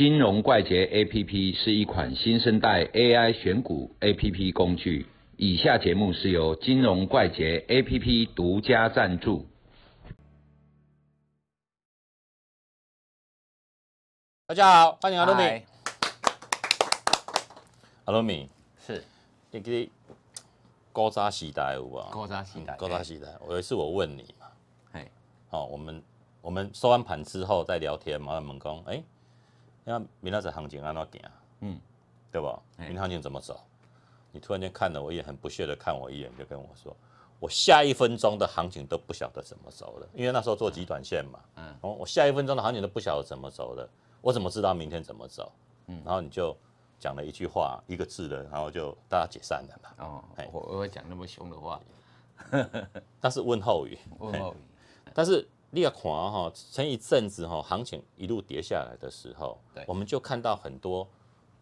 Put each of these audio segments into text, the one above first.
金融怪杰 APP 是一款新生代 AI 选股 APP 工具。以下节目是由金融怪杰 APP 独家赞助。大家好，欢迎阿罗米嗨。阿罗米，是你给高扎时代有无？高扎时代高扎时代。有一次我问你嘛，嘿，哦，我们我们收完盘之后再聊天嘛，问讲，哎、那明仔载行情安怎行？嗯，对吧？哎明天行情怎么走？你突然间看了我一眼，很不屑的看我一眼，就跟我说，我下一分钟的行情都不晓得怎么走了，因为那时候做极短线嘛，嗯嗯，我我下一分钟的行情都不晓得怎么走了，我怎么知道明天怎么走？嗯，然后你就讲了一句话，一个字的，然后就大家解散了嘛。哦嘿，我我会讲那么凶的话，但是问候语，问候语，但是你要看哈，前一阵子哈，行情一路跌下来的时候，我们就看到很多，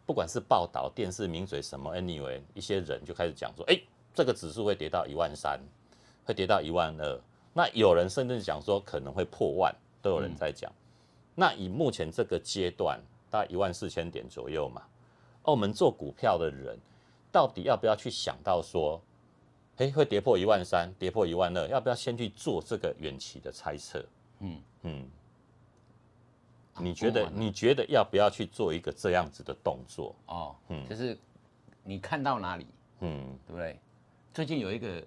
不管是报道、电视、名嘴什么，anyway，一些人就开始讲说，哎、这个指数会跌到一万三，会跌到一万二。那有人甚至讲说可能会破万，都有人在讲。那以目前这个阶段，大概一万四千点左右嘛，哦，我们做股票的人，到底要不要去想到说，哎，会跌破一万三，跌破一万二，要不要先去做这个远期的猜测？嗯嗯，你觉得你觉得要不要去做一个这样子的动作？哦，就是你看到哪里，嗯对不对？最近有一个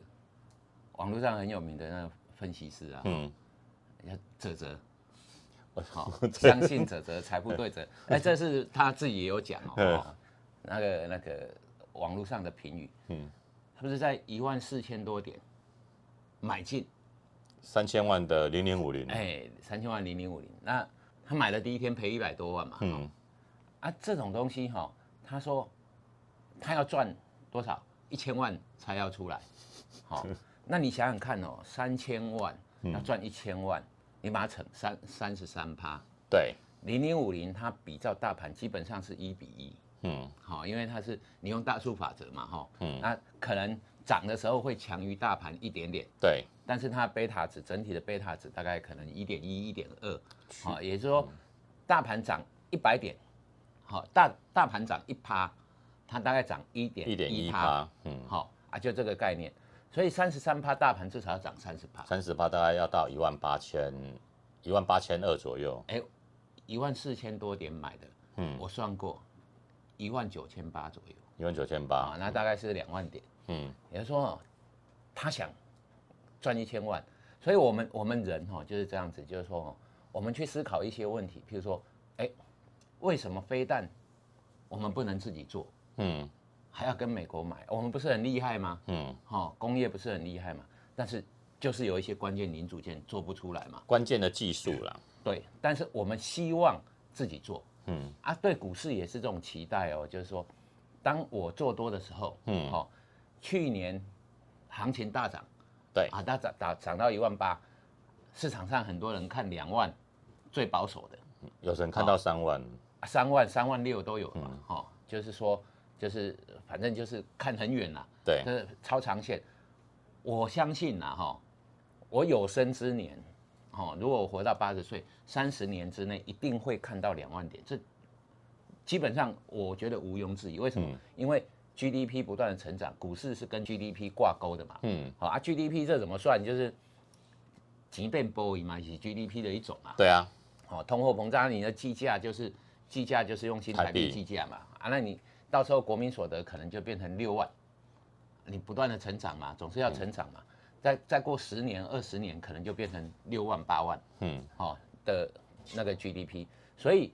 网络上很有名的那个分析师啊，嗯，叫泽泽。好，相信泽泽，财富对泽。哎，这是他自己也有讲哦，那个那个网络上的评语，嗯不是在一万四千多点买进，三千万的零零五零，哎，三千万零零五零，那他买的第一天赔一百多万嘛，嗯。啊，这种东西哈、他说他要赚多少？一千万才要出来，好、那你想想看哦，三千万要赚一千万，你把它乘三三十三趴，对，零零五零它比照大盘基本上是一比一，嗯。好、因为它是你用大数法则嘛，哈、嗯。那可能涨的时候会强于大盘一点点，对，但是它的贝塔值整体的贝塔值大概可能一点一、一点二，好，也就是说，大盘涨一百点，好，大大盘涨一趴，它大概涨一点一点一趴，趴，嗯，好啊，就这个概念，所以三十三趴大盘至少要涨三十趴，三十趴大概要到一万八千一万八千二左右，哎，一万四千多点买的，嗯。我算过，一万九千八左右一万九千八啊，，那大概是两万点。嗯也就是说，他想赚一千万，所以我们我们人哈就是这样子，就是说，我们去思考一些问题，譬如说，哎，为什么飞弹我们不能自己做，嗯还要跟美国买？我们不是很厉害吗？嗯，哈，工业不是很厉害吗？但是就是有一些关键零组件做不出来嘛。关键的技术啦，对，但是我们希望自己做嗯啊。对股市也是这种期待哦，就是说，当我做多的时候，嗯去年行情大涨。对，啊，大涨涨涨到一万八，市场上很多人看两万，最保守的有人看到三万，啊三万、三万六都有嗯嘛，哈、就是说，就是反正就是看很远啦，对这是超长线。我相信呐，哈，我有生之年，哦，如果我活到八十岁，三十年之内一定会看到两万点，这基本上我觉得毋庸置疑。为什么？嗯因为 GDP 不断的成长，股市是跟 GDP 挂钩的嘛，嗯，好啊，GDP 这怎么算？就是即便波音嘛，也是 GDP 的一种嘛。对啊，哦，通货膨胀，你的计价就是计价就是用新台币计价嘛。啊，那你到时候国民所得可能就变成六万，你不断的成长嘛，总是要成长嘛。再再过十年、二十年，可能就变成六万、八万，嗯。哦的那个 GDP。所以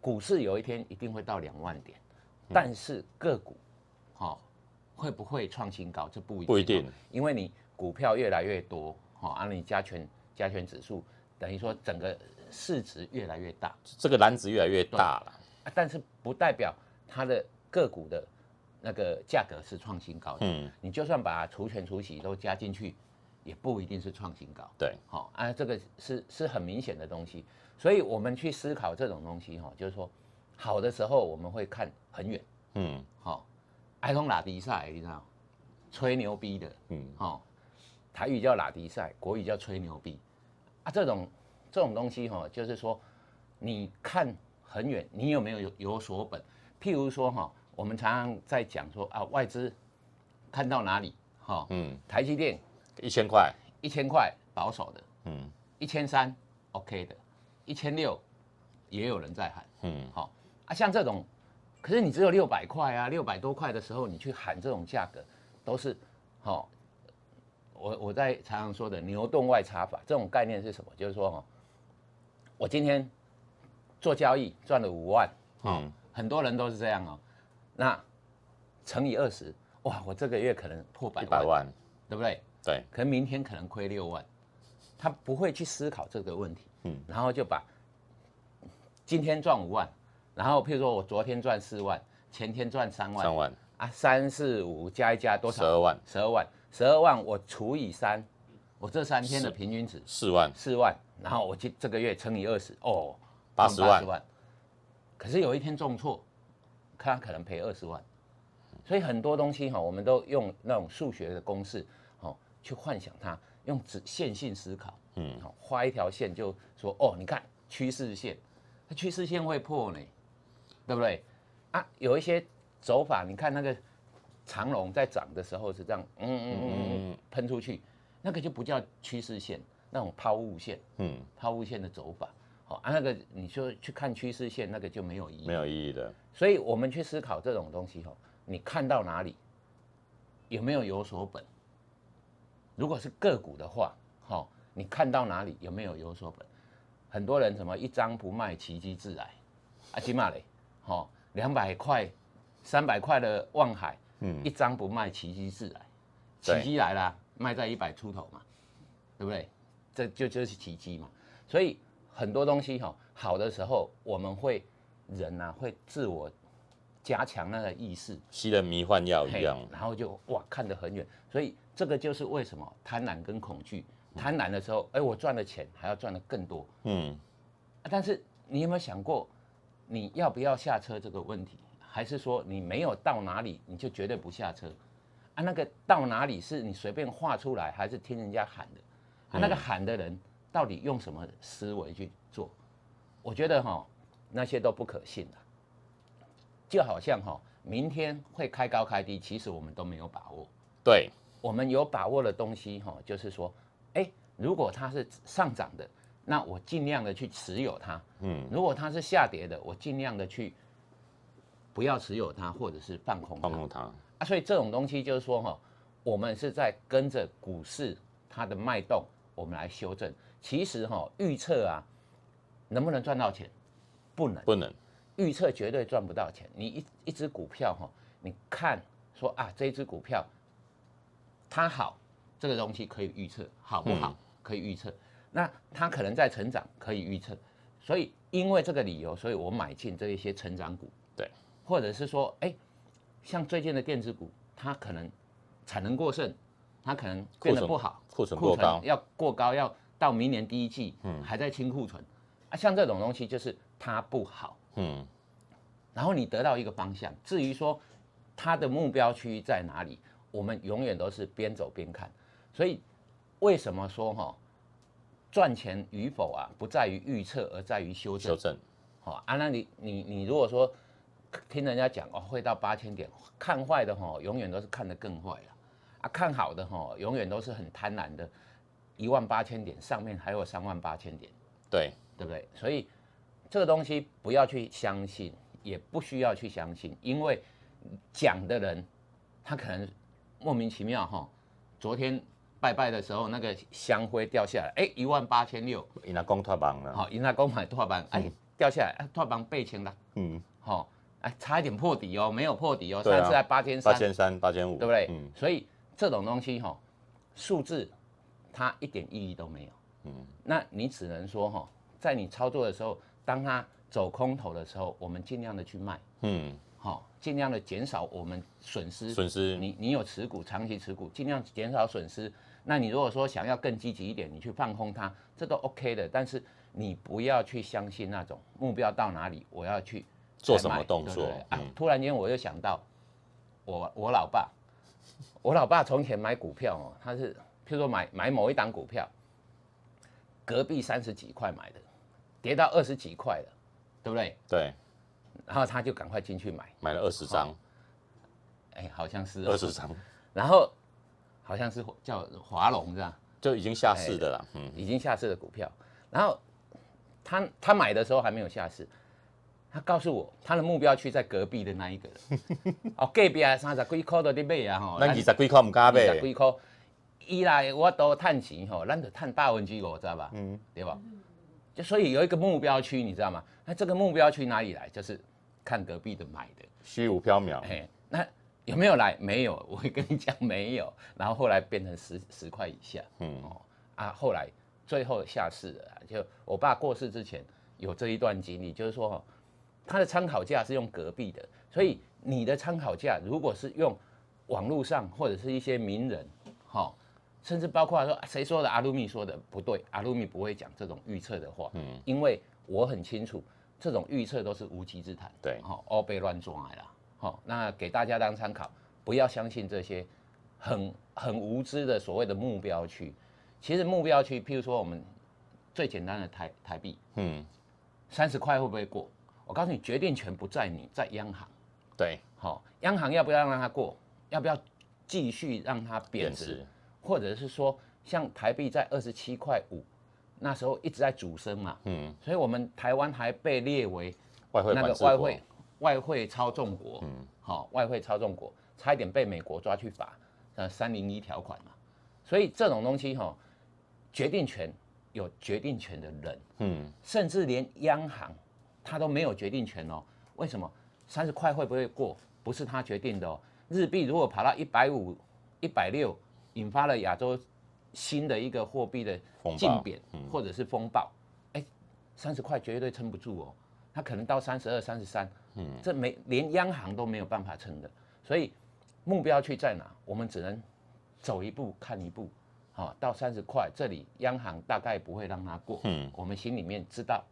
股市有一天一定会到两万点，但是个股，哦，会不会创新高？这不一定，不一定，因为你股票越来越多，好、啊，你加权加权指数等于说整个市值越来越大，这个篮子越来越大了，啊但是不代表它的个股的那个价格是创新高的。嗯，你就算把除权除息都加进去，也不一定是创新高。对，好、啊，这个是是很明显的东西，所以我们去思考这种东西哈、就是说好的时候我们会看很远，嗯好、爱通拉迪赛，你知道，吹牛逼的，嗯哦，台语叫拉迪赛，国语叫吹牛逼啊，这种这种东西哈、就是说你看很远，你有没有有有所本？譬如说哈，我们常常在讲说啊，外资看到哪里哈，嗯，台积电一千块，一千块保守的，嗯。一千三 OK 的，一千六也有人在喊，嗯，好啊，像这种，可是你只有六百块啊，六百多块的时候，你去喊这种价格，都是好。我我在常常说的牛顿外差法，这种概念是什么？就是说哈，我今天做交易赚了五万，嗯，很多人都是这样哦，那乘以二十，哇，我这个月可能破百万，一百万，对不对？对，可能明天可能亏六万，他不会去思考这个问题，嗯嗯，然后就把今天赚五万，然后譬如说我昨天赚四万，前天赚三万，三万，啊，三四五加一加多少？十二万，十二万，十二万我除以三，我这三天的平均值四万，四万，然后我这这个月乘以二十，哦八十万万。可是有一天重挫，他可能赔二十万，所以很多东西哈，我们都用那种数学的公式，哦，去幻想它，用直线性思考，嗯，好，画一条线就说，哦，你看趋势线，它趋势线会破呢，对不对？啊，有一些走法，你看那个长龙在涨的时候是这样，嗯嗯嗯嗯，喷出去，那个就不叫趋势线，那种抛物线，嗯，抛物线的走法，好啊，那个你说去看趋势线，那个就没有意义没。有意义的，所以我们去思考这种东西吼，你看到哪里有没有有所本？如果是个股的话，好，你看到哪里有没有有所本？很多人什么一张不卖，奇迹自来，啊，起码嘞，好，两百块、三百块的望海，嗯一张不卖，奇迹自来，奇迹来啦，卖在一百出头嘛，对不对？这就就是奇迹嘛。所以很多东西哈，好的时候我们会人呐、会自我加强那个意识，吸了迷幻药一样，然后就哇看得很远。所以这个就是为什么贪婪跟恐惧。贪婪的时候，哎，我赚了钱还要赚的更多，嗯，啊但是你有没有想过，你要不要下车这个问题？还是说你没有到哪里你就绝对不下车？啊，那个到哪里是你随便画出来，还是听人家喊的？啊，那个喊的人到底用什么思维去做？我觉得哈，那些都不可信的。就好像哈，明天会开高开低，其实我们都没有把握。对，我们有把握的东西哈，就是说，哎，如果它是上涨的，那我尽量的去持有它。嗯，如果它是下跌的，我尽量的去不要持有它，或者是放空它。放空它，啊，所以这种东西就是说哈，我们是在跟着股市它的脉动，我们来修正。其实哈，预测啊，能不能赚到钱？不能。不能，预测绝对赚不到钱。你一一只股票哈，你看说啊，这一只股票它好，这个东西可以预测好不好？可以预测。那它可能在成长，可以预测。所以因为这个理由，所以我买进这一些成长股。对，或者是说，哎，像最近的电子股，它可能产能过剩，它可能变得库存不好，库存过高要过高，要到明年第一季，嗯，还在清库存啊。像这种东西就是它不好。嗯，然后你得到一个方向。至于说它的目标区域在哪里，我们永远都是边走边看。所以为什么说哈赚钱与否啊，不在于预测，而在于修正修。正，好啊，那你你你如果说听人家讲哦会到八千点，看坏的哈永远都是看得更坏了啊，看好的哈永远都是很贪婪的，一万八千点上面还有三万八千点。对，对不对？所以这个东西不要去相信，也不需要去相信，因为讲的人他可能莫名其妙哈，昨天拜拜的时候那个香灰掉下来，哎，一万八千六，伊那公脱板了，好，因阿公买拓板，哎，掉下来，哎，拓板被清了，嗯，好，哎，差一点破底哦，没有破底哦，啊上次在八千三，八千三、八千五，对不对？嗯，所以这种东西哈，数字它一点意义都没有。嗯，那你只能说哈，在你操作的时候，当它走空头的时候，我们尽量的去卖，嗯，好，尽量的减少我们损失。损失，你你有持股，长期持股，尽量减少损失。那你如果说想要更积极一点，你去放空它，这都 OK 的。但是你不要去相信那种目标到哪里，我要去做什么动作啊嗯？突然间我又想到我我老爸，我老爸从前买股票哦，他是譬如说买买某一档股票，隔壁三十几块买的，跌到二十几块了，对不对？对，然后他就赶快进去买，买了二十张，哎，好像是哦二十张然后好像是叫华龙这样，就已经下市的啦。嗯，已经下市的股票。然后他他买的时候还没有下市，他告诉我他的目标区在隔壁的那一个人。哦，隔壁啊，三十几块都得买啊吼，那二十几块唔敢二十，几块，伊来我都探钱吼，咱就探百分之五，知道吧？嗯，对吧？就所以有一个目标区，你知道吗？那这个目标区哪里来？就是看隔壁的买的。虚无缥缈。嘿，那有没有来？没有，我会跟你讲没有。然后后来变成十十块以下，嗯哦啊，后来最后下市了啊。就我爸过世之前有这一段经历，就是说哦，他的参考价是用隔壁的，所以你的参考价如果是用网络上或者是一些名人，哈、甚至包括说啊谁说的阿鲁米说的不对，阿鲁米不会讲这种预测的话，嗯，因为我很清楚这种预测都是无稽之谈，对好、哦，被乱抓来了，好、那给大家当参考，不要相信这些很很无知的所谓的目标区。其实目标区，譬如说我们最简单的台台币嗯，三十块会不会过？我告诉你，决定权不在你，在央行。对，好、央行要不要让它过？要不要继续让它贬值？或者是说，像台币在二十七块五，那时候一直在主升嘛，嗯，所以我们台湾还被列为外汇外汇外汇操纵国，嗯，好、外汇操纵国，差一点被美国抓去罚，呃，三零一条款嘛。所以这种东西哈、决定权有决定权的人，嗯，甚至连央行他都没有决定权哦。为什么？三十块会不会过？不是他决定的哦。日币如果跑到一百五、一百六，引发了亚洲新的一个货币的竞贬或者是风暴，哎，三十块绝对撑不住哦。它可能到三十二、三十三，嗯，这没连央行都没有办法撑的。所以目标去在哪？我们只能走一步看一步。好、到三十块，这里央行大概不会让它过。嗯我们心里面知道，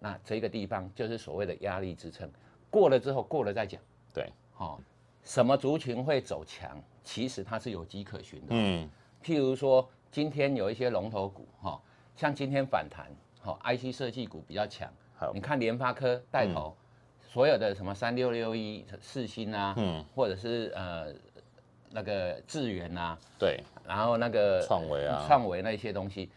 那这个地方就是所谓的压力支撑。过了之后，过了再讲。对，好、什么族群会走强？其实它是有迹可循的。嗯，譬如说，今天有一些龙头股，哈、像今天反弹，好、IC 设计股比较强好。你看联发科带头，所有的什么三六六一、四星啊，嗯。或者是呃那个智源啊，对，然后那个创维啊。创维那些东西，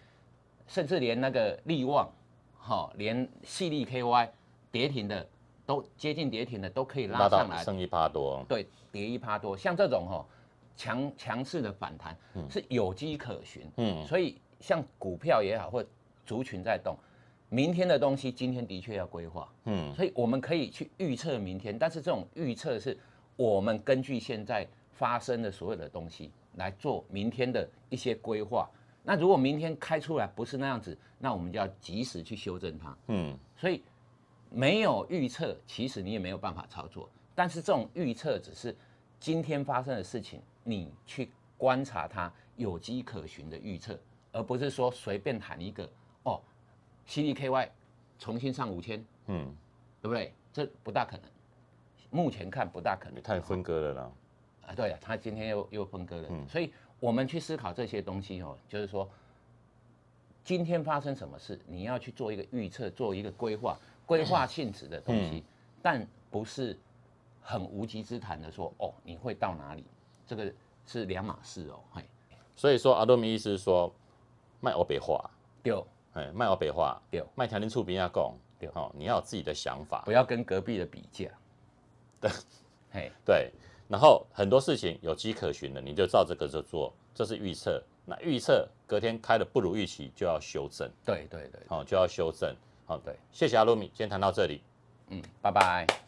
甚至连那个力旺，哈、连细粒 KY 跌停的都接近跌停的都可以拉拉上来，到剩一趴多，对，跌一趴多，像这种哈、强强势的反弹是有迹可循，嗯，所以像股票也好，或族群在动，明天的东西今天的确要规划，嗯，所以我们可以去预测明天，但是这种预测是我们根据现在发生的所有的东西来做明天的一些规划。那如果明天开出来不是那样子，那我们就要及时去修正它。嗯，所以没有预测，其实你也没有办法操作。但是这种预测只是今天发生的事情，你去观察它有迹可循的预测，而不是说随便喊一个哦，CDKY 重新上五千，嗯，对不对？这不大可能，目前看不大可能。太分割了啦，啊，对啊，他今天又又分割了，所以我们去思考这些东西哦，就是说，今天发生什么事，你要去做一个预测，做一个规划，规划性质的东西，但不是很无稽之谈的说哦，你会到哪里，这个是两码事哦，嘿，所以说阿多米意思是说卖欧北话，对。哎，卖欧北话，对。卖条件处边要讲，对。哦，你要有自己的想法。不，要跟隔壁的比价，对，嘿，对，然后很多事情有迹可循的，你就照这个就做，这是预测。那预测隔天开的不如预期，就要修正，对对对，好、就要修正。好、对，谢谢阿鲁米，今天谈到这里。嗯，拜拜。